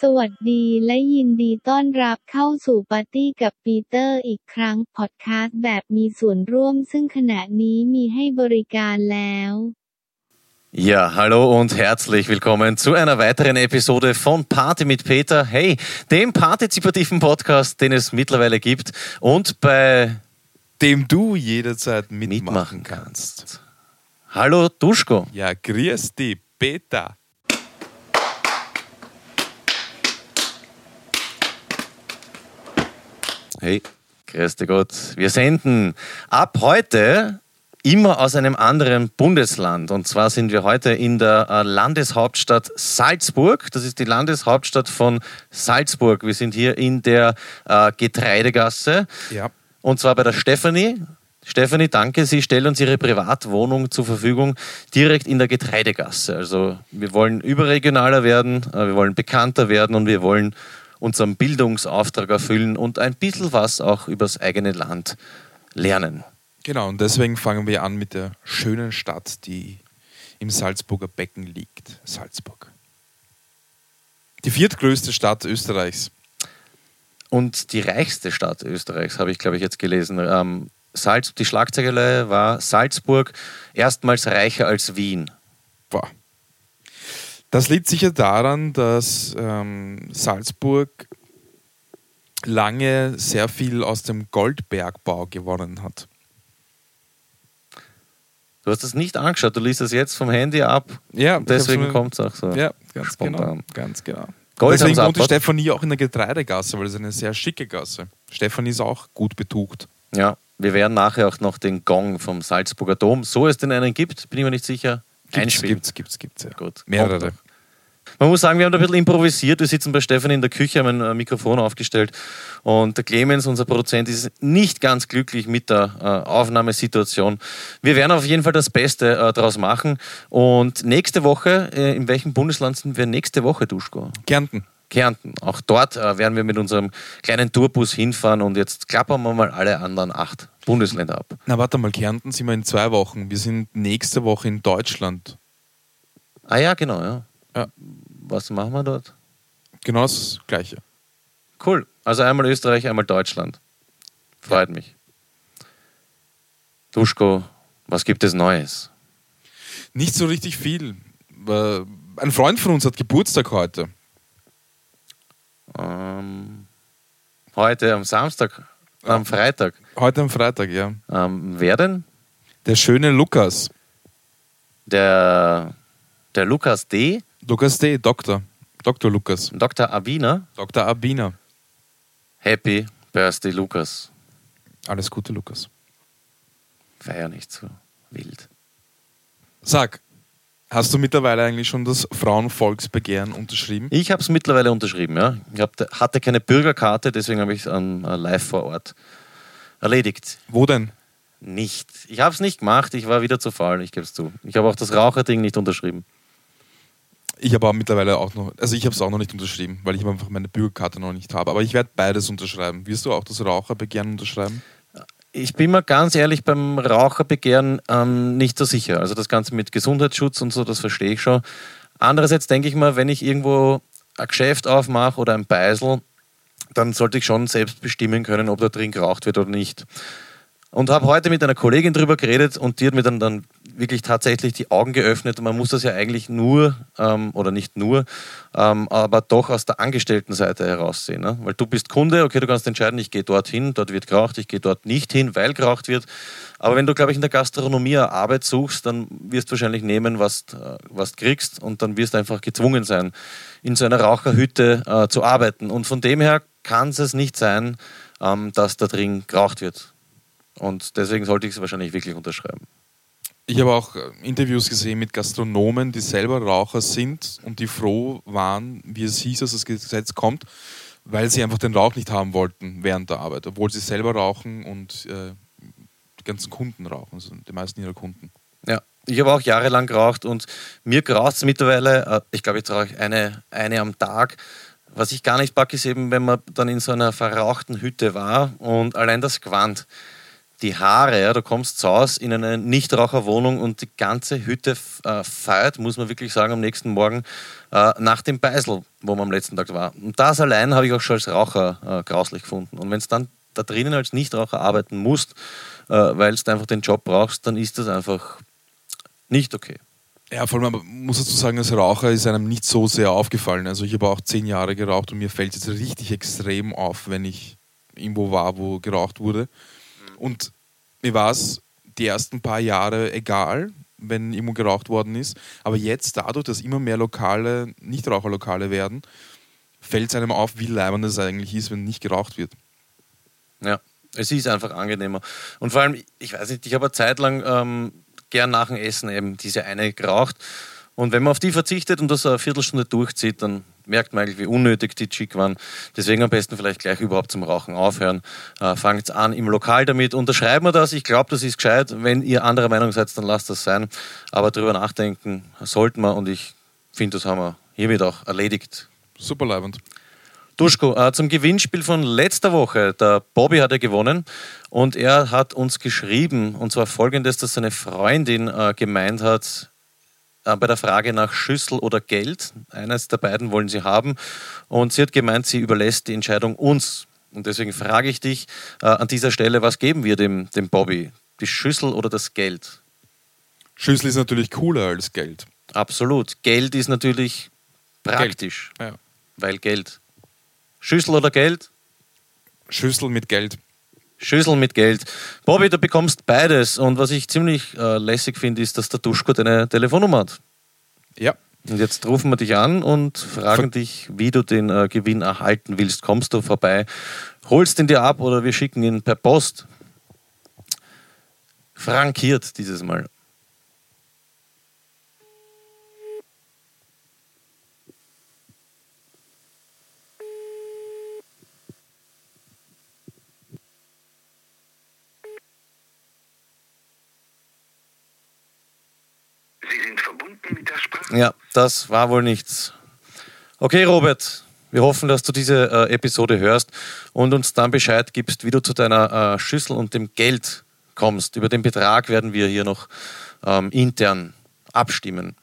สวัสดีและยินดีต้อนรับเข้าสู่ปาร์ตี้กับปีเตอร์อีกครั้งพอดคาสต์แบบมีส่วนร่วมซึ่งขณะนี้มีให้บริการแล้ว Ja, hallo und herzlich willkommen zu einer weiteren Episode von Party mit Peter. Hey, dem partizipativen Podcast, den es mittlerweile gibt und bei dem du jederzeit mitmachen, mitmachen kannst. kannst. Hallo Duschko. Ja, grüß dich, Peter. Hey, grüß dich Gott. Wir senden ab heute immer aus einem anderen Bundesland. Und zwar sind wir heute in der äh, Landeshauptstadt Salzburg. Das ist die Landeshauptstadt von Salzburg. Wir sind hier in der äh, Getreidegasse. Ja. Und zwar bei der Stefanie. Stefanie, danke. Sie stellt uns ihre Privatwohnung zur Verfügung, direkt in der Getreidegasse. Also wir wollen überregionaler werden, äh, wir wollen bekannter werden und wir wollen unseren Bildungsauftrag erfüllen und ein bisschen was auch übers eigene Land lernen. Genau, und deswegen fangen wir an mit der schönen Stadt, die im Salzburger Becken liegt. Salzburg. Die viertgrößte Stadt Österreichs. Und die reichste Stadt Österreichs, habe ich, glaube ich, jetzt gelesen. Ähm, Salz, die Schlagzeile war Salzburg erstmals reicher als Wien. Boah. Das liegt sicher daran, dass ähm, Salzburg lange sehr viel aus dem Goldbergbau gewonnen hat. Du hast das nicht angeschaut, du liest das jetzt vom Handy ab. Ja, deswegen kommt es auch so. Ja, ganz spontan. genau. Ganz genau. Gold Deswegen wohnt die Stefanie auch in der Getreidegasse, weil es eine sehr schicke Gasse. Stefanie ist auch gut betucht. Ja, wir werden nachher auch noch den Gong vom Salzburger Dom, so es denn einen gibt, bin ich mir nicht sicher, einspielen. gibt's, gibt's, gibt's, ja. Gut. Mehrere. Man muss sagen, wir haben da ein bisschen improvisiert. Wir sitzen bei Stefan in der Küche, haben ein Mikrofon aufgestellt und der Clemens, unser Produzent, ist nicht ganz glücklich mit der äh, Aufnahmesituation. Wir werden auf jeden Fall das Beste äh, daraus machen und nächste Woche, äh, in welchem Bundesland sind wir nächste Woche, Duschko? Kärnten. Kärnten. Auch dort werden wir mit unserem kleinen Tourbus hinfahren und jetzt klappern wir mal alle anderen acht Bundesländer ab. Na, warte mal, Kärnten sind wir in zwei Wochen. Wir sind nächste Woche in Deutschland. Ah ja, genau, ja. Ja. Was machen wir dort? Genau das Gleiche. Cool. Also einmal Österreich, einmal Deutschland. Freut mich. Duschko, was gibt es Neues? Nicht so richtig viel. Äh, Ein Freund von uns hat Geburtstag heute. Ähm, heute am Samstag, am Freitag. Heute am Freitag, ja. Ähm, wer denn? Der schöne Lukas. Der, der Lukas D., Lukas D., Doktor. Dr. Lukas. Dr. Abina. Dr. Abina. Happy Birthday, Lukas. Alles Gute, Lukas. Feier nicht so wild. Sag, hast du mittlerweile eigentlich schon das Frauenvolksbegehren unterschrieben? Ich habe es mittlerweile unterschrieben, ja. Ich hab, hatte keine Bürgerkarte, deswegen habe ich es ähm, live vor Ort erledigt. Wo denn? Nicht. Ich habe es nicht gemacht, ich war wieder zu faul, ich gebe es zu. Ich habe auch das Raucherding nicht unterschrieben. Ich habe aber mittlerweile auch noch, also ich habe es auch noch nicht unterschrieben, weil ich einfach meine Bürgerkarte noch nicht habe. Aber ich werde beides unterschreiben. Wirst du auch das Raucherbegehren unterschreiben? Ich bin mir ganz ehrlich beim Raucherbegehren ähm, nicht so sicher. Also das Ganze mit Gesundheitsschutz und so, das verstehe ich schon. Andererseits denke ich mal, wenn ich irgendwo ein Geschäft aufmache oder ein Beisel, dann sollte ich schon selbst bestimmen können, ob da drin geraucht wird oder nicht. Und habe heute mit einer Kollegin drüber geredet und die hat mir dann, dann wirklich tatsächlich die Augen geöffnet. Man muss das ja eigentlich nur, ähm, oder nicht nur, ähm, aber doch aus der Angestelltenseite heraus sehen. Ne? Weil du bist Kunde, okay, du kannst entscheiden, ich gehe dorthin, dort wird geraucht, ich gehe dort nicht hin, weil geraucht wird. Aber wenn du, glaube ich, in der Gastronomie eine Arbeit suchst, dann wirst du wahrscheinlich nehmen, was, äh, was kriegst und dann wirst du einfach gezwungen sein, in so einer Raucherhütte äh, zu arbeiten. Und von dem her kann es nicht sein, ähm, dass da drin geraucht wird. Und deswegen sollte ich es wahrscheinlich wirklich unterschreiben. Ich habe auch äh, Interviews gesehen mit Gastronomen, die selber Raucher sind und die froh waren, wie es hieß, dass das Gesetz kommt, weil sie einfach den Rauch nicht haben wollten während der Arbeit, obwohl sie selber rauchen und äh, die ganzen Kunden rauchen, also die meisten ihrer Kunden. Ja, ich habe auch jahrelang geraucht und mir graut es mittlerweile, äh, ich glaube, jetzt rauche ich eine, eine am Tag. Was ich gar nicht packe, ist eben, wenn man dann in so einer verrauchten Hütte war und allein das Gewand. Die Haare. Ja, du kommst zu Hause in eine Nichtraucherwohnung und die ganze Hütte äh, feiert, muss man wirklich sagen, am nächsten Morgen äh, nach dem Beisel, wo man am letzten Tag war. Und das allein habe ich auch schon als Raucher äh, grauslich gefunden. Und wenn es dann da drinnen als Nichtraucher arbeiten musst, äh, weil du einfach den Job brauchst, dann ist das einfach nicht okay. Ja, vor allem, man muss dazu sagen, als Raucher ist einem nicht so sehr aufgefallen. Also ich habe auch zehn Jahre geraucht und mir fällt es jetzt richtig extrem auf, wenn ich irgendwo war, wo geraucht wurde. Und mir war es die ersten paar Jahre egal, wenn irgendwo geraucht worden ist. Aber jetzt, dadurch, dass immer mehr Lokale, Nichtraucherlokale werden, fällt es einem auf, wie leibend es eigentlich ist, wenn nicht geraucht wird. Ja, es ist einfach angenehmer. Und vor allem, ich weiß nicht, ich habe eine Zeit lang ähm, gern nach dem Essen eben diese eine geraucht. Und wenn man auf die verzichtet und das eine Viertelstunde durchzieht, dann merkt man eigentlich, wie unnötig die Chick waren. Deswegen am besten vielleicht gleich überhaupt zum Rauchen aufhören. Äh, Fangt an im Lokal damit. Unterschreiben wir das. Ich glaube, das ist gescheit. Wenn ihr anderer Meinung seid, dann lasst das sein. Aber darüber nachdenken sollten wir und ich finde, das haben wir hiermit auch erledigt. Super leibend. Duschko, äh, zum Gewinnspiel von letzter Woche. Der Bobby hat ja gewonnen und er hat uns geschrieben, und zwar folgendes, dass seine Freundin äh, gemeint hat, bei der Frage nach Schüssel oder Geld, eines der beiden wollen sie haben, und sie hat gemeint, sie überlässt die Entscheidung uns. Und deswegen frage ich dich äh, an dieser Stelle, was geben wir dem, dem Bobby? Die Schüssel oder das Geld? Schüssel ist natürlich cooler als Geld. Absolut. Geld ist natürlich praktisch, Ja. weil Geld. Schüssel oder Geld? Schüssel mit Geld. Schüssel mit Geld. Bobby, du bekommst beides. Und was ich ziemlich äh, lässig finde, ist, dass der Duschko deine Telefonnummer hat. Ja. Und jetzt rufen wir dich an und fragen Ver dich, wie du den äh, Gewinn erhalten willst. Kommst du vorbei, holst ihn dir ab oder wir schicken ihn per Post. Frankiert dieses Mal. Sie sind verbunden mit der Sprache. Ja, das war wohl nichts. Okay, Robert, wir hoffen, dass du diese äh, Episode hörst und uns dann Bescheid gibst, wie du zu deiner äh, Schüssel und dem Geld kommst. Über den Betrag werden wir hier noch ähm, intern abstimmen.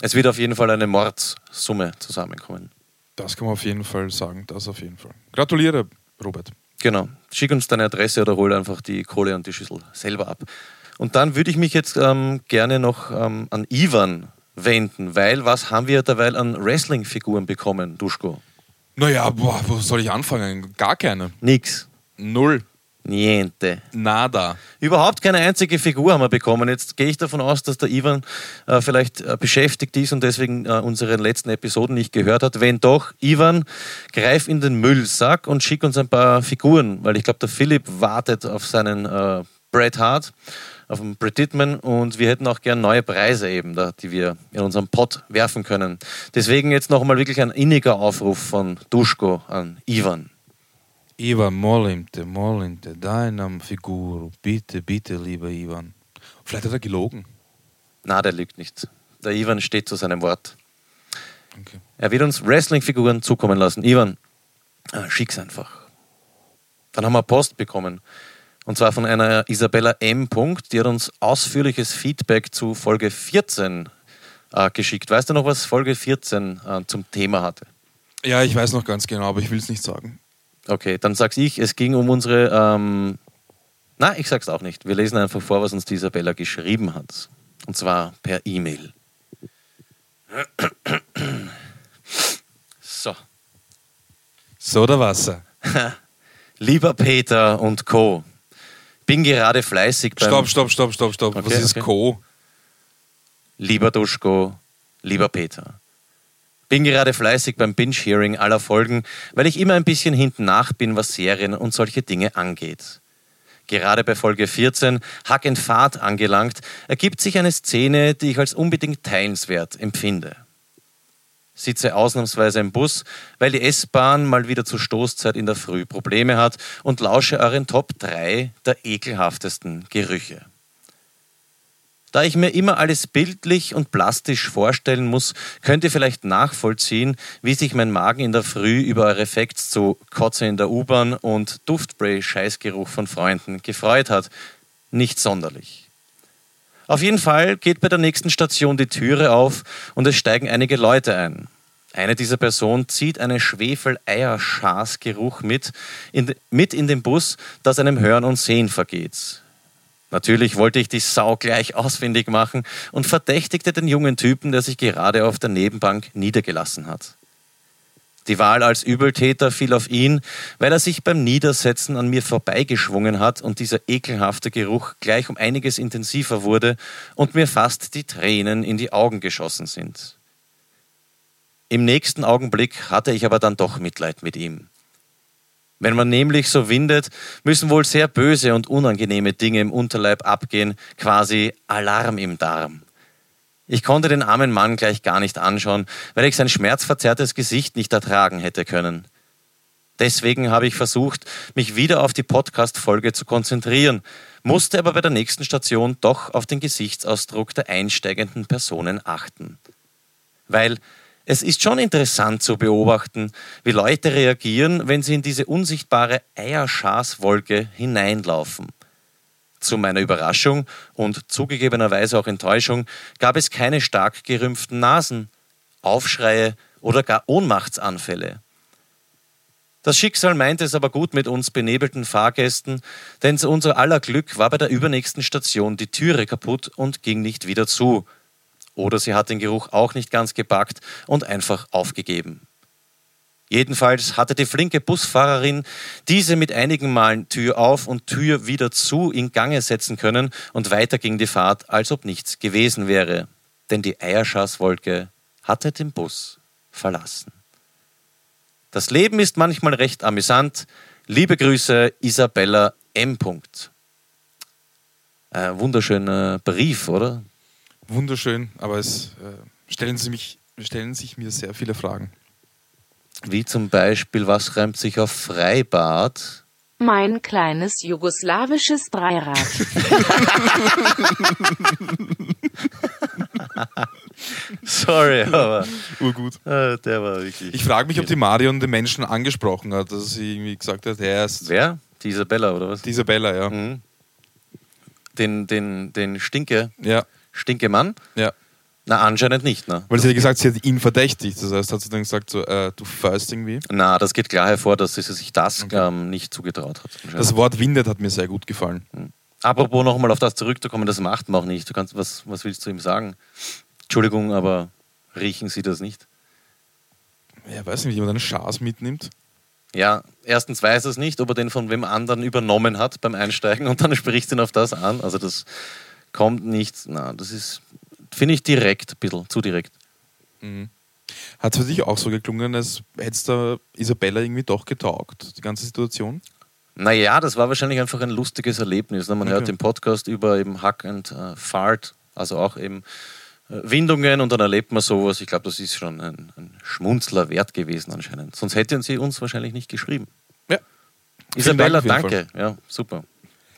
Es wird auf jeden Fall eine Mordsumme zusammenkommen. Das kann man auf jeden Fall sagen. Das auf jeden Fall. Gratuliere, Robert. Genau. Schick uns deine Adresse oder hol einfach die Kohle und die Schüssel selber ab. Und dann würde ich mich jetzt ähm, gerne noch ähm, an Ivan wenden, weil was haben wir derweil an Wrestling-Figuren bekommen, Duschko? Naja, boah, wo soll ich anfangen? Gar keine. Nix. Null. Niente. Nada. Überhaupt keine einzige Figur haben wir bekommen. Jetzt gehe ich davon aus, dass der Ivan äh, vielleicht äh, beschäftigt ist und deswegen äh, unsere letzten Episoden nicht gehört hat. Wenn doch, Ivan, greif in den Müllsack und schick uns ein paar Figuren, weil ich glaube, der Philipp wartet auf seinen äh, Bret Hart, auf den Bret Dittman und wir hätten auch gern neue Preise eben, da, die wir in unserem Pot werfen können. Deswegen jetzt nochmal wirklich ein inniger Aufruf von Duschko an Ivan. Ivan, molim te, molim te, daj nam Figur. Bitte, bitte, lieber Ivan. Vielleicht hat er gelogen. Na, der lügt nicht. Der Ivan steht zu seinem Wort. Okay. Er wird uns Wrestling-Figuren zukommen lassen. Ivan, äh, schick's einfach. Dann haben wir Post bekommen. Und zwar von einer Isabella M. Punkt, die hat uns ausführliches Feedback zu Folge 14 äh, geschickt. Weißt du noch, was Folge 14 äh, zum Thema hatte? Ja, ich weiß noch ganz genau, aber ich will es nicht sagen. Okay, dann sag's ich. Es ging um unsere. Ähm, na, ich sag's auch nicht. Wir lesen einfach vor, was uns die Isabella geschrieben hat. Und zwar per E-Mail. So. Soda Wasser. Lieber Peter und Co. Bin gerade fleißig beim Stopp, stopp, stopp, stopp, stopp. Okay, Was ist okay. Co? Lieber Duschko, lieber Peter. Bin gerade fleißig beim Binge-Hearing aller Folgen, weil ich immer ein bisschen hinten nach bin, was Serien und solche Dinge angeht. Gerade bei Folge 14, Hack and Fahrt angelangt, ergibt sich eine Szene, die ich als unbedingt teilenswert empfinde. Sitze ausnahmsweise im Bus, weil die S-Bahn mal wieder zur Stoßzeit in der Früh Probleme hat und lausche euren Top 3 der ekelhaftesten Gerüche. Da ich mir immer alles bildlich und plastisch vorstellen muss, könnt ihr vielleicht nachvollziehen, wie sich mein Magen in der Früh über eure Facts zu Kotze in der U-Bahn und Duftspray-Scheißgeruch von Freunden gefreut hat. Nicht sonderlich. Auf jeden Fall geht bei der nächsten Station die Türe auf und es steigen einige Leute ein. Eine dieser Personen zieht einen Schwefel-Eierschaßgeruch mit mit in den Bus, das einem Hören und Sehen vergeht. Natürlich wollte ich die Sau gleich ausfindig machen und verdächtigte den jungen Typen, der sich gerade auf der Nebenbank niedergelassen hat. Die Wahl als Übeltäter fiel auf ihn, weil er sich beim Niedersetzen an mir vorbeigeschwungen hat und dieser ekelhafte Geruch gleich um einiges intensiver wurde und mir fast die Tränen in die Augen geschossen sind. Im nächsten Augenblick hatte ich aber dann doch Mitleid mit ihm. Wenn man nämlich so windet, müssen wohl sehr böse und unangenehme Dinge im Unterleib abgehen, quasi Alarm im Darm. Ich konnte den armen Mann gleich gar nicht anschauen, weil ich sein schmerzverzerrtes Gesicht nicht ertragen hätte können. Deswegen habe ich versucht, mich wieder auf die Podcast-Folge zu konzentrieren, musste aber bei der nächsten Station doch auf den Gesichtsausdruck der einsteigenden Personen achten. Weil es ist schon interessant zu beobachten, wie Leute reagieren, wenn sie in diese unsichtbare Eierschaßwolke hineinlaufen. Zu meiner Überraschung und zugegebenerweise auch Enttäuschung gab es keine stark gerümpften Nasen, Aufschreie oder gar Ohnmachtsanfälle. Das Schicksal meinte es aber gut mit uns benebelten Fahrgästen, denn zu unser aller Glück war bei der übernächsten Station die Türe kaputt und ging nicht wieder zu, oder sie hat den Geruch auch nicht ganz gepackt und einfach aufgegeben. Jedenfalls hatte die flinke Busfahrerin diese mit einigen Malen Tür auf und Tür wieder zu in Gange setzen können und weiter ging die Fahrt, als ob nichts gewesen wäre. Denn die Eierschaßwolke hatte den Bus verlassen. Das Leben ist manchmal recht amüsant. Liebe Grüße, Isabella M. Äh, wunderschöner Brief, oder? wunderschön, aber es äh, stellen, Sie mich, stellen sich mir sehr viele Fragen. Wie zum Beispiel, was reimt sich auf Freibad? Mein kleines jugoslawisches Dreirad. Sorry, aber Urgut. äh, der war wirklich. Ich frage mich, ob die Marion den Menschen angesprochen hat, dass sie irgendwie gesagt hat, er ist Wer? Die Isabella oder was? die Isabella, ja. Mhm. Den, den, den Stinke, Ja, Stinkemann? ja. Na, anscheinend nicht, ne? Weil sie hat gesagt, sie hat ihn verdächtigt. Das heißt, hat sie dann gesagt, so, äh, du fährst irgendwie. Na, das geht klar hervor, dass sie sich das Okay. ähm, nicht zugetraut hat. Das Wort windet hat mir sehr gut gefallen. Apropos nochmal auf das zurückzukommen, das macht man auch nicht. Du kannst, was, was willst du ihm sagen? Entschuldigung, aber riechen Sie das nicht? Ja, weiß nicht, wie jemand einen Schaß mitnimmt. Ja, erstens weiß er es nicht, ob er den von wem anderen übernommen hat beim Einsteigen und dann spricht ihn auf das an. Also das kommt nicht, na, das ist, finde ich direkt, ein bisschen zu direkt. Hat es für dich auch so geklungen, als hätte es da Isabella irgendwie doch getaugt, die ganze Situation? Naja, das war wahrscheinlich einfach ein lustiges Erlebnis. ne? Man Okay. hört den Podcast über eben Hack and äh, Fart, also auch eben äh, Windungen und dann erlebt man sowas. Ich glaube, das ist schon ein, ein Schmunzler wert gewesen anscheinend. Sonst hätten sie uns wahrscheinlich nicht geschrieben. Ja. Isabella, Dank danke. Ja, super.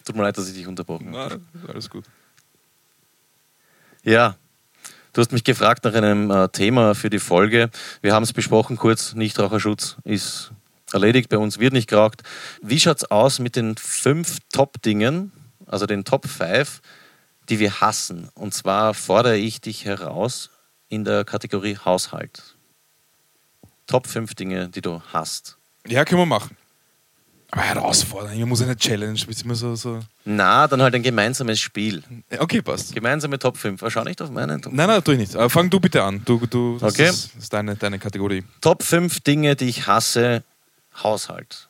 Tut mir leid, dass ich dich unterbrochen habe. Alles gut. Ja, du hast mich gefragt nach einem äh, Thema für die Folge. Wir haben es besprochen kurz. Nichtraucherschutz ist erledigt. Bei uns wird nicht geraucht. Wie schaut es aus mit den fünf Top-Dingen, also den Top 5, die wir hassen? Und zwar fordere ich dich heraus in der Kategorie Haushalt. Top 5 Dinge, die du hast. Ja, können wir machen. Aber herausfordern, man muss eine Challenge, ist immer so, so. Na, dann halt ein gemeinsames Spiel. Okay, passt. Gemeinsame Top 5. Schau nicht auf meinen Top Nein, nein, tu ich nicht. Aber fang du bitte an. Du, du, das Okay. ist, ist deine, deine Kategorie. Top 5 Dinge, die ich hasse, Haushalt.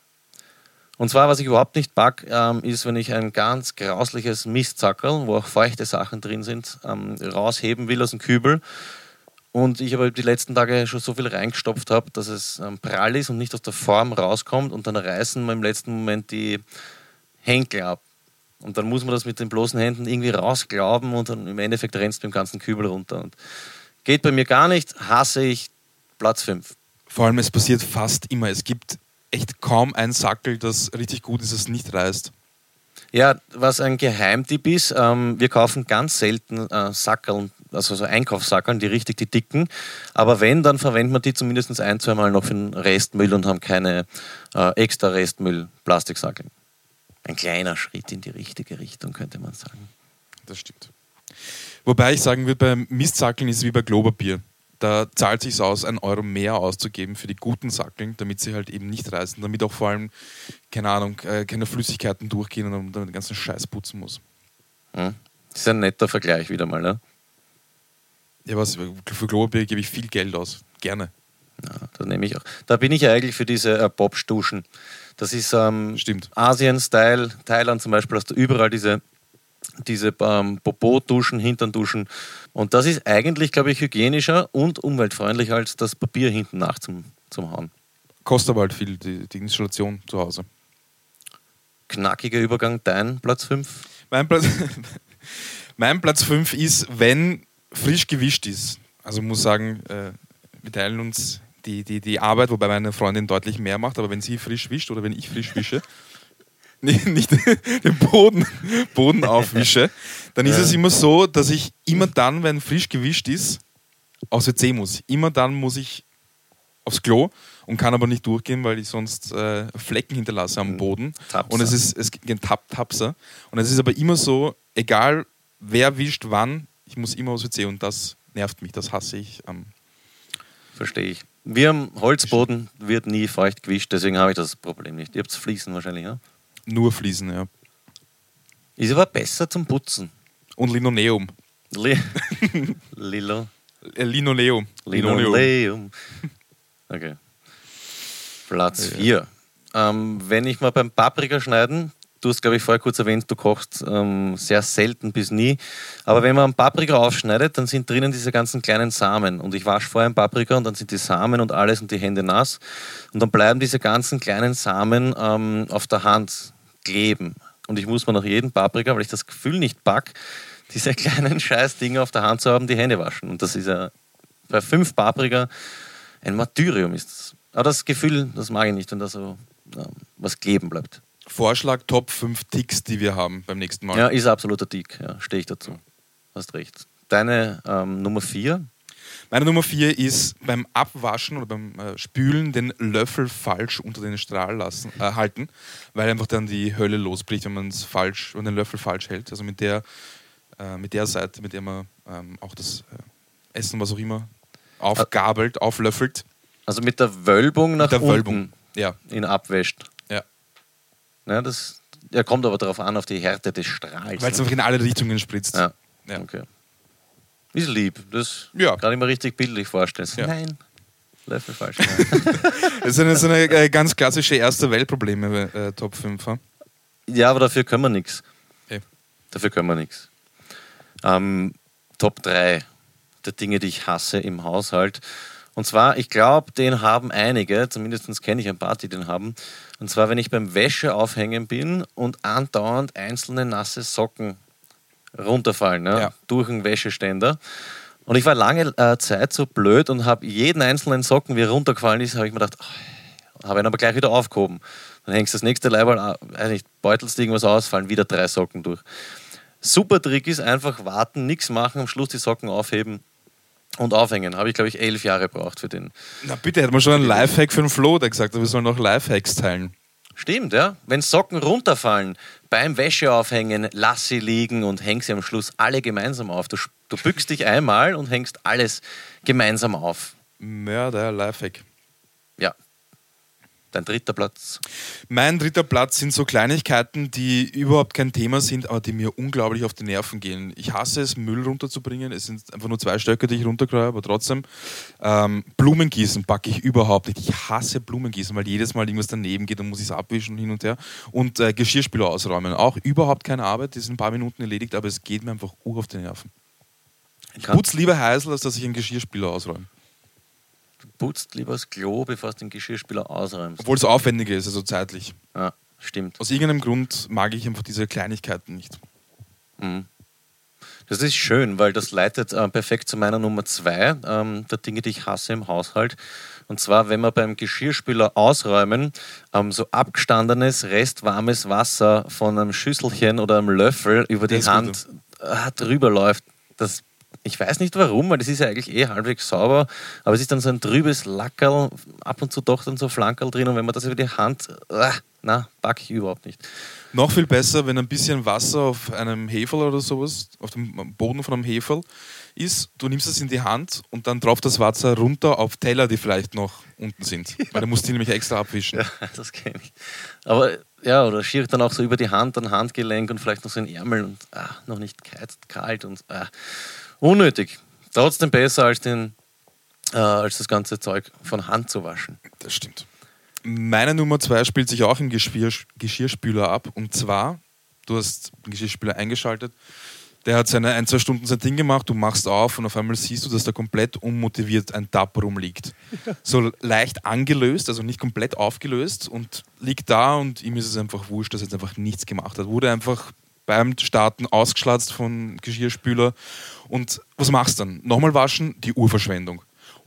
Und zwar, was ich überhaupt nicht mag, ähm, ist, wenn ich ein ganz grausliches Mistzackerl, wo auch feuchte Sachen drin sind, ähm, rausheben will aus dem Kübel. Und ich aber die letzten Tage schon so viel reingestopft habe, dass es ähm, prall ist und nicht aus der Form rauskommt. Und dann reißen wir im letzten Moment die Henkel ab. Und dann muss man das mit den bloßen Händen irgendwie rausglauben und dann im Endeffekt rennst du mit dem ganzen Kübel runter. Und geht bei mir gar nicht, hasse ich Platz 5. Vor allem, es passiert fast immer. Es gibt echt kaum ein Sackel, das richtig gut ist, das nicht reißt. Ja, was ein Geheimtipp ist, ähm, wir kaufen ganz selten äh, Sackeln, also so Einkaufssackeln, die richtig die dicken. Aber wenn, dann verwenden wir die zumindest ein, zwei Mal noch für den Restmüll und haben keine äh, extra Restmüll-Plastiksackeln. Ein kleiner Schritt in die richtige Richtung, könnte man sagen. Das stimmt. Wobei ich sagen würde, beim Mistsackeln ist es wie bei Klopapier. Da zahlt sich aus, einen Euro mehr auszugeben für die guten Sackeln, damit sie halt eben nicht reißen, damit auch vor allem, keine Ahnung, äh, keine Flüssigkeiten durchgehen und man dann den ganzen Scheiß putzen muss. Hm? Das ist ein netter Vergleich wieder mal, ne? Ja, was, für Klopapier gebe ich viel Geld aus. Gerne. Ja, da nehme ich auch. Da bin ich ja eigentlich für diese äh, Bobsch-Duschen. Das ist ähm. Asien-Style. Thailand zum Beispiel hast du überall diese, diese ähm, Popo-Duschen, Hintern-Duschen. Und das ist eigentlich, glaube ich, hygienischer und umweltfreundlicher als das Papier hinten nach zum, zum Hauen. Kostet aber halt viel, die, die Installation zu Hause. Knackiger Übergang, dein Platz 5. Mein Platz, mein Platz 5 ist, wenn frisch gewischt ist. Also muss sagen, äh, wir teilen uns die, die, die Arbeit, wobei meine Freundin deutlich mehr macht, aber wenn sie frisch wischt oder wenn ich frisch wische, nicht, nicht den Boden, Boden aufwische, dann ist es immer so, dass ich immer dann, wenn frisch gewischt ist, aufs WC muss. Immer dann muss ich aufs Klo und kann aber nicht durchgehen, weil ich sonst äh, Flecken hinterlasse am Boden. Tapser. Und es ist es gibt Tap, Tapser. Und es ist aber immer so, egal wer wischt wann, ich muss immer aufs WC und das nervt mich, das hasse ich. Ähm, Verstehe ich. Wir haben Holzboden, wird nie feucht gewischt, deswegen habe ich das Problem nicht. Ihr habt Fließen wahrscheinlich, ja? nur Fliesen, ja. Ist aber besser zum Putzen. Und Linoleum. Li Lilo. Äh, Linoleum. Linoleum. Okay. Platz 4. Ähm, wenn ich mal beim Paprika schneiden, du hast, glaube ich, vorher kurz erwähnt, du kochst ähm, sehr selten bis nie. Aber wenn man Paprika aufschneidet, dann sind drinnen diese ganzen kleinen Samen. Und ich wasche vorher einen Paprika und dann sind die Samen und alles und die Hände nass. Und dann bleiben diese ganzen kleinen Samen ähm, auf der Hand kleben. Und ich muss mir nach jedem Paprika, weil ich das Gefühl nicht pack, diese kleinen Scheißdinger auf der Hand zu haben, die Hände waschen. Und das ist ja bei fünf Paprika ein Martyrium ist das. Aber das Gefühl, das mag ich nicht, wenn da so ähm, was kleben bleibt. Vorschlag Top 5 Ticks, die wir haben beim nächsten Mal. Ja, ist absoluter Dick, ja, stehe ich dazu. Hast recht. Deine ähm, Nummer 4? Meine Nummer 4 ist beim Abwaschen oder beim äh, Spülen den Löffel falsch unter den Strahl lassen, äh, halten, weil einfach dann die Hölle losbricht, wenn man es falsch und den Löffel falsch hält. Also mit der, äh, mit der Seite, mit der man ähm, auch das äh, Essen, was auch immer, aufgabelt, auflöffelt. Also mit der Wölbung nach der unten Wölbung. Ja, ihn abwäscht. Ja. Ja, das ja, kommt aber darauf an, auf die Härte des Strahls. Weil es ne? einfach in alle Richtungen spritzt. ja. Ja. okay. Ist lieb. Das Ja. kann ich mir richtig bildlich vorstellen. Ja. Nein, Löffel falsch. Das eine, so eine äh, ganz klassische erste Weltprobleme äh, Top 5. ha? ja, aber dafür können wir nichts. Eh. Dafür können wir nichts. Ähm, Top 3 der Dinge, die ich hasse im Haushalt. Und zwar, ich glaube, den haben einige, zumindest kenne ich ein paar, die den haben. Und zwar, wenn ich beim Wäscheaufhängen bin und andauernd einzelne nasse Socken runterfallen, ne? Ja. durch einen Wäscheständer. Und ich war lange äh, Zeit so blöd und habe jeden einzelnen Socken, wie er runtergefallen ist, habe ich mir gedacht, oh, habe ihn aber gleich wieder aufgehoben. Dann hängst du das nächste Leiberl, äh, weiß nicht, beutelst irgendwas aus, fallen wieder drei Socken durch. Super Trick ist einfach warten, nichts machen, am Schluss die Socken aufheben und aufhängen. Habe ich, glaube ich, elf Jahre braucht für den. Na bitte, hätte man schon einen Lifehack für den Flo, der gesagt hat, wir sollen auch Lifehacks teilen. Stimmt, ja. Wenn Socken runterfallen, beim Wäscheaufhängen, lass sie liegen und häng sie am Schluss alle gemeinsam auf. Du, du bückst dich einmal und hängst alles gemeinsam auf. Mörder Lifehack. Ja. Dein dritter Platz. Mein dritter Platz sind so Kleinigkeiten, die überhaupt kein Thema sind, aber die mir unglaublich auf die Nerven gehen. Ich hasse es, Müll runterzubringen. Es sind einfach nur zwei Stöcke, die ich runterkreue, aber trotzdem. Ähm, Blumengießen packe ich überhaupt nicht. Ich hasse Blumengießen, weil jedes Mal irgendwas daneben geht und muss ich es abwischen und hin und her. Und äh, Geschirrspüler ausräumen. Auch überhaupt keine Arbeit. Das sind ein paar Minuten erledigt, aber es geht mir einfach ur auf die Nerven. Ich putze lieber Heißel, als dass ich einen Geschirrspüler ausräume. Putzt lieber das Klo, bevor du den Geschirrspüler ausräumst. Obwohl es aufwendiger ist, also zeitlich. Ja, stimmt. Aus irgendeinem Grund mag ich einfach diese Kleinigkeiten nicht. Mhm. Das ist schön, weil das leitet äh, perfekt zu meiner Nummer zwei ähm, der Dinge, die ich hasse im Haushalt. Und zwar, wenn wir beim Geschirrspüler ausräumen, ähm, so abgestandenes, restwarmes Wasser von einem Schüsselchen oder einem Löffel über die Hand äh, drüber läuft. Das, ich weiß nicht warum, weil das ist ja eigentlich eh halbwegs sauber, aber es ist dann so ein trübes Lackerl, ab und zu doch dann so Flankerl drin und wenn man das über die Hand, äh, na, pack ich überhaupt nicht. Noch viel besser, wenn ein bisschen Wasser auf einem Heferl oder sowas, auf dem Boden von einem Heferl ist, du nimmst es in die Hand und dann drauf das Wasser runter auf Teller, die vielleicht noch unten sind. Weil du musst die nämlich extra abwischen. Ja, das kenne ich. Aber ja, oder schiert dann auch so über die Hand, dann Handgelenk und vielleicht noch so ein Ärmel und ah, noch nicht kalt und ah, unnötig. Trotzdem besser als, den, äh, als das ganze Zeug von Hand zu waschen. Das stimmt. Meine Nummer zwei spielt sich auch im Geschirr, Geschirrspüler ab. Und zwar, du hast den Geschirrspüler eingeschaltet, der hat seine ein, zwei Stunden sein Ding gemacht, du machst auf und auf einmal siehst du, dass da komplett unmotiviert ein Tab rumliegt. So leicht angelöst, also nicht komplett aufgelöst und liegt da und ihm ist es einfach wurscht, dass er jetzt einfach nichts gemacht hat. Wurde einfach beim Starten ausgeschlatzt von Geschirrspüler. Und was machst du dann? Nochmal waschen, die Urverschwendung.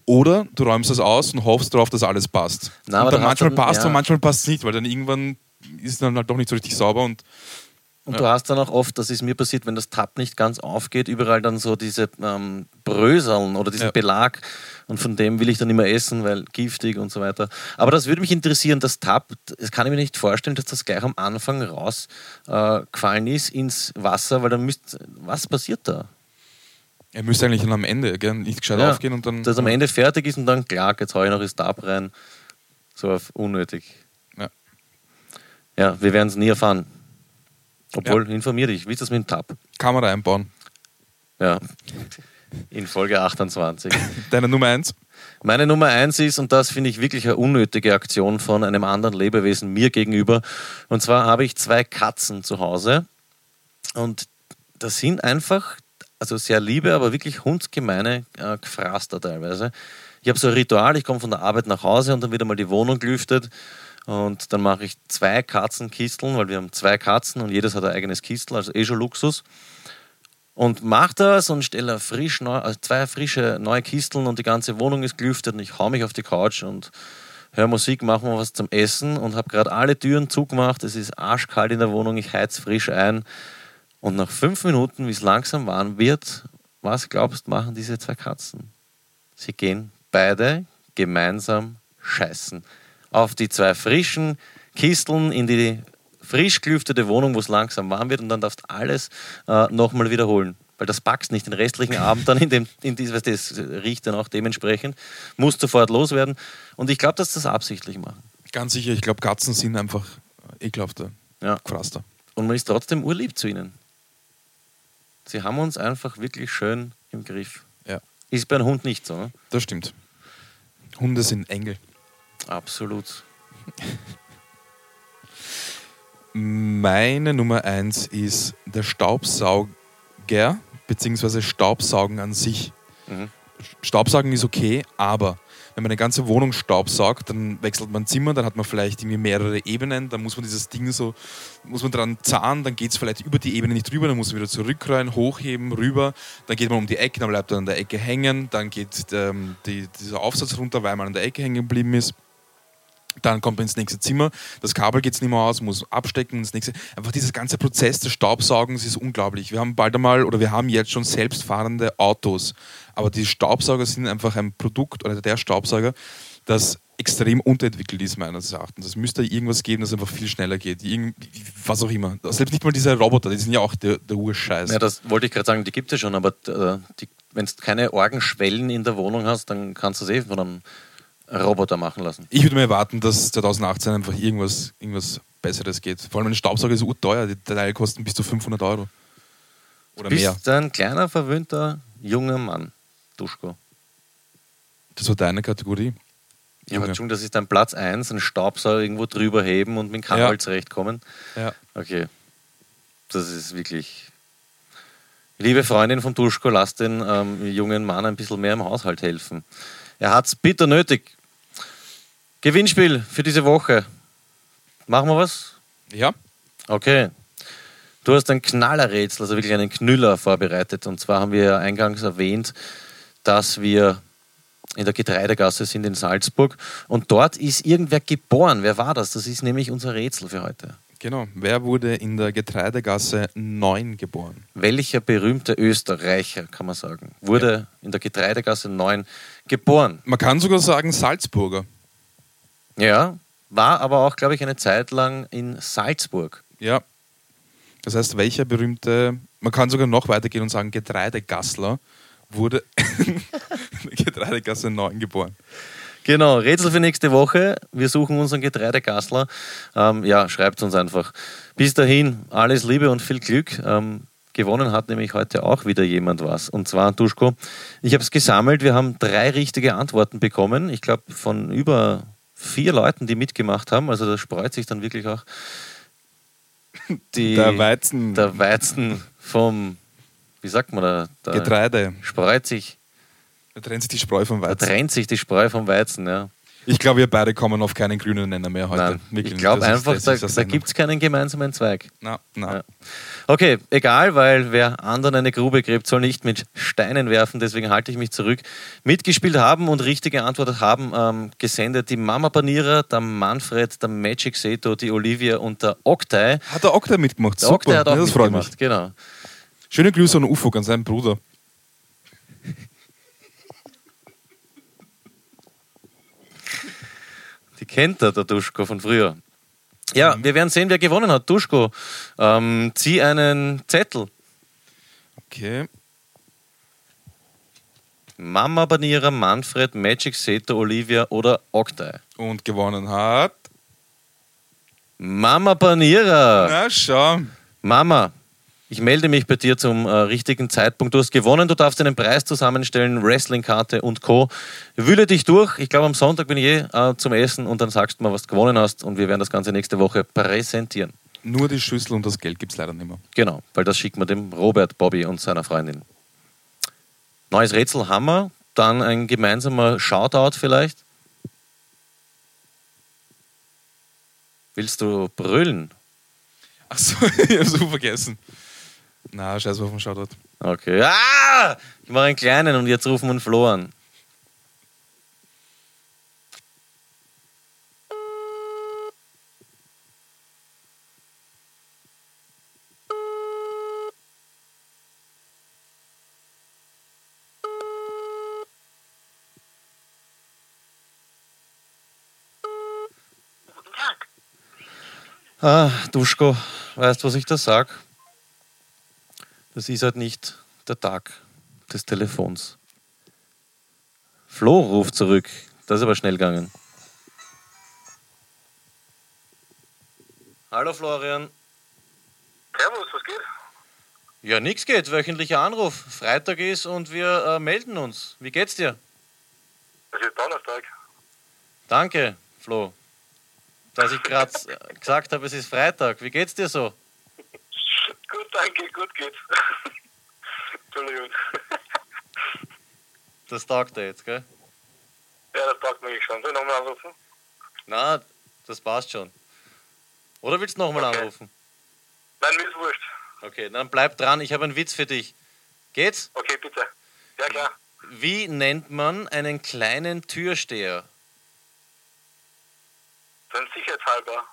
Oder du räumst das aus und hoffst darauf, dass alles passt. Na, und dann manchmal dann- passt ja. und manchmal passt es nicht, weil dann irgendwann ist es dann halt doch nicht so richtig sauber und Und du hast dann auch oft, das ist mir passiert, wenn das Tab nicht ganz aufgeht, überall dann so diese ähm, Bröseln oder diesen Ja. Belag. Und von dem will ich dann immer essen, weil giftig und so weiter. Aber das würde mich interessieren, das Tab, das kann ich mir nicht vorstellen, dass das gleich am Anfang rausgefallen äh, ist ins Wasser, weil dann müsst, was passiert da? er müsste eigentlich dann am Ende gell, nicht gescheit Ja, aufgehen und dann. Dass am Ende fertig ist und dann, klar, jetzt haue ich noch das Tab rein. So auf unnötig. Ja. Ja, wir werden es nie erfahren. Obwohl, informier dich, wie ist das mit dem Tab? Kamera einbauen. Ja. In Folge 28. Deine Nummer eins. Meine Nummer eins ist, und das finde ich wirklich eine unnötige Aktion von einem anderen Lebewesen mir gegenüber. Und zwar habe ich zwei Katzen zu Hause. Und das sind einfach, also sehr liebe, aber wirklich hundsgemeine äh, Gefraster teilweise. Ich habe so ein Ritual, ich komme von der Arbeit nach Hause und dann wird einmal die Wohnung gelüftet. Und dann mache ich zwei Katzenkisteln, weil wir haben zwei Katzen und jedes hat ein eigenes Kistel, also eh schon Luxus und mach das und stelle frisch neu, also zwei frische neue Kisteln und die ganze Wohnung ist gelüftet und ich hau mich auf die Couch und höre Musik, mache mir was zum Essen und habe gerade alle Türen zugemacht. Es ist arschkalt in der Wohnung, ich heiz frisch ein und nach fünf Minuten, wie es langsam warm wird, was glaubst machen diese zwei Katzen? Sie gehen beide gemeinsam scheißen auf die zwei frischen Kisteln in die frisch gelüftete Wohnung, wo es langsam warm wird und dann darfst alles äh, nochmal wiederholen. Weil das packst nicht den restlichen Abend dann in dem, in dieses, du, das riecht dann auch dementsprechend, muss sofort loswerden. Und ich glaube, dass das absichtlich machen. Ganz sicher, ich glaube, Katzen sind einfach ekelhafte Ja. Gefraster. Und man ist trotzdem urlieb zu ihnen. Sie haben uns einfach wirklich schön im Griff. Ja. Ist bei einem Hund nicht so, ne? Das stimmt. Hunde sind Engel. Absolut. Meine Nummer eins ist der Staubsauger bzw. Staubsaugen an sich. Mhm. Staubsaugen ist okay, aber wenn man eine ganze Wohnung staubsaugt, dann wechselt man Zimmer, dann hat man vielleicht irgendwie mehrere Ebenen, dann muss man dieses Ding so, muss man dran zahnen, dann geht es vielleicht über die Ebene nicht drüber, dann muss man wieder zurückrein, hochheben, rüber, dann geht man um die Ecke, dann bleibt er an der Ecke hängen, dann geht ähm, die, dieser Aufsatz runter, weil man an der Ecke hängen geblieben ist. Dann kommt man ins nächste Zimmer, das Kabel geht nicht mehr aus, muss abstecken ins nächste. Einfach dieser ganze Prozess des Staubsaugens ist unglaublich. Wir haben bald einmal oder wir haben jetzt schon selbstfahrende Autos, aber die Staubsauger sind einfach ein Produkt oder der Staubsauger, das extrem unterentwickelt ist meines Erachtens. Es müsste irgendwas geben, das einfach viel schneller geht. Irgend, was auch immer. Selbst nicht mal diese Roboter, die sind ja auch der, der Urscheiß. Ja, das wollte ich gerade sagen, die gibt es ja schon, aber äh, wenn du keine Orgenschwellen in der Wohnung hast, dann kannst du es eh von einem Roboter machen lassen. Ich würde mir erwarten, dass 2018 einfach irgendwas, irgendwas Besseres geht. Vor allem ein Staubsauger ist urteuer. Die Teile kosten bis zu 500 Euro. Oder Bist mehr. ein kleiner, verwöhnter, junger Mann, Duschko. Das war deine Kategorie. Ja, aber. Entschuldigung, das ist dein Platz 1, ein Staubsauger irgendwo drüber heben und mit dem Kabel Ja. zurechtkommen. Ja. Okay. Das ist wirklich. Liebe Freundin von Duschko, lass den ähm, jungen Mann ein bisschen mehr im Haushalt helfen. Er hat es bitter nötig. Gewinnspiel für diese Woche. Machen wir was? Ja? Okay. Du hast ein Knallerrätsel, also wirklich einen Knüller vorbereitet. Und zwar haben wir ja eingangs erwähnt, dass wir in der Getreidegasse sind in Salzburg. Und dort ist irgendwer geboren. Wer war das? Das ist nämlich unser Rätsel für heute. Genau. Wer wurde in der Getreidegasse 9 geboren? Welcher berühmte Österreicher, kann man sagen, wurde in der Getreidegasse 9 geboren? Man kann sogar sagen Salzburger. Ja, war aber auch, glaube ich, eine Zeit lang in Salzburg. Ja. Das heißt, welcher berühmte, man kann sogar noch weitergehen und sagen Getreidegassler wurde in Getreidegasse 9 geboren. Genau, Rätsel für nächste Woche. Wir suchen unseren Getreidegassler. Ähm, ja, schreibt uns einfach. Bis dahin, alles Liebe und viel Glück. Ähm, gewonnen hat nämlich heute auch wieder jemand was. Und zwar, Duschko, ich habe es gesammelt. Wir haben drei richtige Antworten bekommen. Ich glaube, von über vier Leuten, die mitgemacht haben. Also das freut sich dann wirklich auch. Die, Der Weizen. Der Weizen vom, wie sagt man da? da Getreide. Spreut sich, Da trennt sich die Spreu vom da Weizen. trennt sich die Spreu vom Weizen, ja. Ich glaube, wir beide kommen auf keinen grünen Nenner mehr heute. Nein, ich glaube einfach, da, da gibt es keinen gemeinsamen Zweig. Na, na. Ja. Okay, egal, weil wer anderen eine Grube gräbt, soll nicht mit Steinen werfen, deswegen halte ich mich zurück. Mitgespielt haben und richtige Antwort haben ähm, gesendet die Mama Panierer, der Manfred, der Magic Seto, die Olivia und der Oktay. Hat der Okta mitgemacht? Der Super. Oktay hat auch ja, das freut mitgemacht, mich. genau. Schöne Grüße an Ufo, an seinen Bruder. Die kennt er, der Duschko von früher. Ja, wir werden sehen, wer gewonnen hat. Duschko, ähm, zieh einen Zettel. Okay. Mama Panierer, Manfred, Magic Seto, Olivia oder Oktay. Und gewonnen hat. Mama Panierer. Na, schau. Mama, ich melde mich bei dir zum äh, richtigen Zeitpunkt. Du hast gewonnen, du darfst einen Preis zusammenstellen, Wrestlingkarte und Co. Wühle dich durch. Ich glaube, am Sonntag bin ich eh äh, zum Essen und dann sagst du mal, was du gewonnen hast und wir werden das Ganze nächste Woche präsentieren. Nur die Schlüssel und das Geld gibt es leider nicht mehr. Genau, weil das schickt man dem Robert, Bobby und seiner Freundin. Neues Rätsel haben wir, dann ein gemeinsamer Shoutout vielleicht. Willst du brüllen? Achso, ich hab's so vergessen. Na, scheiß auf den Shoutout. Okay. Ah! Ich mache einen kleinen und jetzt rufen wir einen Flo an. Guten Tag. Ah, Duschko, weißt du, was ich da sag? Das ist halt nicht der Tag des Telefons. Flo ruft zurück. Das ist aber schnell gegangen. Hallo Florian. Servus, was geht? Ja, nix geht. Wöchentlicher Anruf. Freitag ist und wir äh, melden uns. Wie geht's dir? Es ist Donnerstag. Danke, Flo. Dass ich gerade gesagt habe, es ist Freitag. Wie geht's dir so? Danke, gut geht's. Entschuldigung. Das taugt dir jetzt, gell? Ja, das taugt mir schon. Soll ich nochmal anrufen? Na, das passt schon. Oder willst du nochmal Okay. anrufen? Nein, mir ist wurscht. Okay, dann bleib dran. Ich habe einen Witz für dich. Geht's? Okay, bitte. Ja, klar. Wie nennt man einen kleinen Türsteher? Dann sicherheitshalber.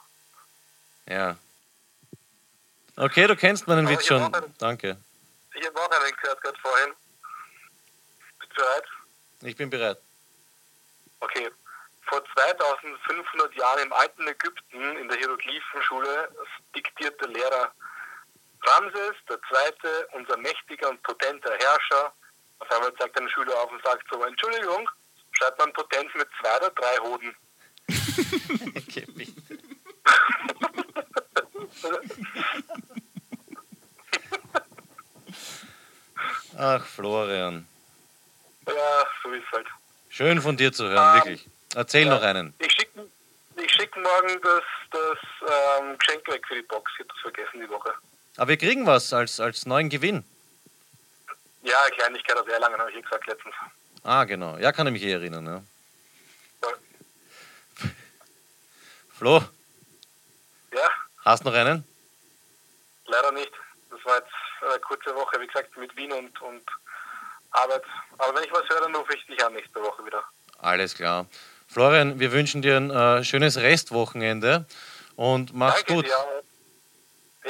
Ja. Okay, du kennst meinen Aber Witz schon. brauche- Danke. Ich habe auch einen gehört gerade vorhin. Bist du bereit? Ich bin bereit. Okay. Vor 2500 Jahren im alten Ägypten in der Hieroglyphenschule diktierte Lehrer Ramses II., unser mächtiger und potenter Herrscher. Auf einmal zeigt ein Schüler auf und sagt so, Entschuldigung, schreibt man Potenz mit zwei oder drei Hoden? Okay, bitte. Ach, Florian. Ja, so ist halt. Schön von dir zu hören, Ähm, wirklich. Erzähl noch einen. Ich schicke ich schick morgen das, das ähm, Geschenk weg für die Box. Ich habe das vergessen die Woche. Aber wir kriegen was als, als neuen Gewinn. Ja, Kleinigkeit aus Erlangen, habe ich gesagt letztens. Ah, genau. Ja, kann ich mich eh erinnern. Ja. Voll. Flo, Ja, hast noch einen? leider nicht. das war jetzt eine kurze Woche, wie gesagt, mit Wien und, und Arbeit. Aber wenn ich was höre, dann rufe ich dich an nächste Woche wieder. Alles klar. Florian, wir wünschen dir ein äh, schönes Restwochenende und mach's Danke gut. dir.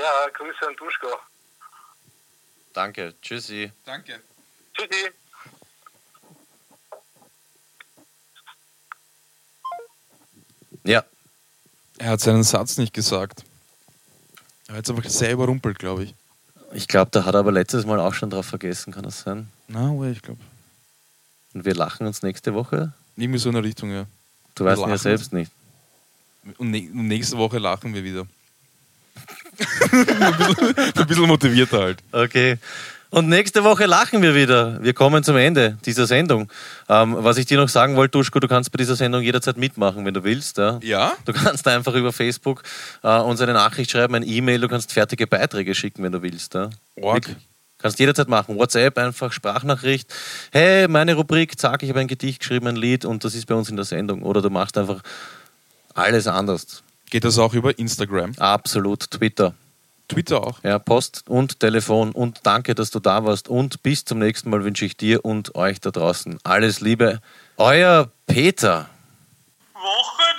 Ja, Grüße an Duschko. Danke. Tschüssi. Danke. Tschüssi. Ja, Er hat seinen Satz nicht gesagt. Er hat es einfach sehr überrumpelt, glaube ich. Ich glaube, da hat er aber letztes Mal auch schon drauf vergessen, kann das sein? Na, aber ich glaube. Und wir lachen uns nächste Woche? Irgendwie so in der Richtung, ja. Du Wir weißt ja selbst nicht. Und, und nächste Woche lachen wir wieder. ein, bisschen, ein bisschen motivierter halt. Okay. Und nächste Woche lachen wir wieder. Wir kommen zum Ende dieser Sendung. Ähm, was ich dir noch sagen wollte, Duschko, du kannst bei dieser Sendung jederzeit mitmachen, wenn du willst. Ja? Ja? Du kannst einfach über Facebook äh, uns eine Nachricht schreiben, ein E-Mail, du kannst fertige Beiträge schicken, wenn du willst. Ja? Org. Kannst jederzeit machen. WhatsApp, einfach Sprachnachricht. Hey, meine Rubrik, zack, ich habe ein Gedicht geschrieben, ein Lied und das ist bei uns in der Sendung. Oder du machst einfach alles anders. Geht das auch über Instagram? Absolut. Twitter. Twitter auch? Ja, Post und Telefon und danke, dass du da warst und bis zum nächsten Mal wünsche ich dir und euch da draußen alles Liebe. Euer Peter. Woche